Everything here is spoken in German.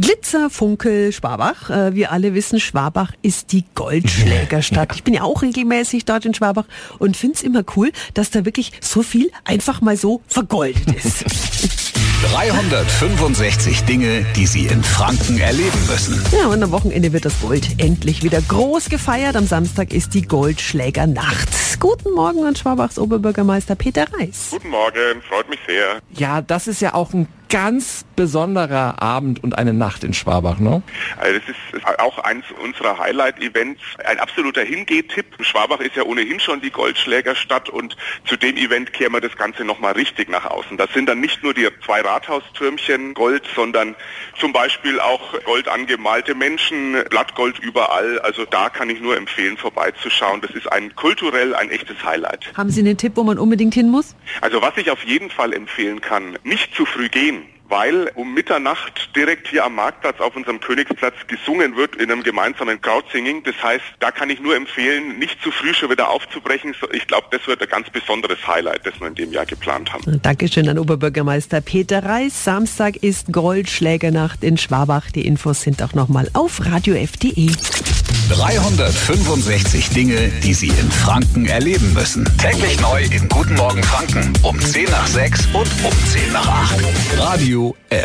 Glitzer, Funkel, Schwabach. Äh, wir alle wissen, Schwabach ist die Goldschlägerstadt. Ich bin ja auch regelmäßig dort in Schwabach und finde es immer cool, dass da wirklich so viel einfach mal so vergoldet ist. 365 Dinge, die Sie in Franken erleben müssen. Ja, und am Wochenende wird das Gold endlich wieder groß gefeiert. Am Samstag ist die Goldschlägernacht. Guten Morgen an Schwabachs Oberbürgermeister Peter Reis. Guten Morgen, freut mich sehr. Ja, das ist ja auch ein ganz besonderer Abend und eine Nacht in Schwabach, ne? Also das ist auch eins unserer Highlight-Events. Ein absoluter Hingeh-Tipp. Schwabach ist ja ohnehin schon die Goldschlägerstadt und zu dem Event kehren wir das Ganze nochmal richtig nach außen. Das sind dann nicht nur die zwei Rathaustürmchen Gold, sondern zum Beispiel auch gold angemalte Menschen, Blattgold überall. Also da kann ich nur empfehlen, vorbeizuschauen. Das ist ein kulturell ein echtes Highlight. Haben Sie einen Tipp, wo man unbedingt hin muss? Also was ich auf jeden Fall empfehlen kann, nicht zu früh gehen weil um Mitternacht direkt hier am Marktplatz auf unserem Königsplatz gesungen wird in einem gemeinsamen Crowdsinging. Das heißt, da kann ich nur empfehlen, nicht zu früh schon wieder aufzubrechen. Ich glaube, das wird ein ganz besonderes Highlight, das wir in dem Jahr geplant haben. Dankeschön an Oberbürgermeister Peter Reis. Samstag ist Goldschlägernacht in Schwabach. Die Infos sind auch nochmal auf radiof.de. 365 Dinge, die Sie in Franken erleben müssen. Täglich neu in Guten Morgen Franken um 10 nach 6 und um 10 nach 8. Radio F.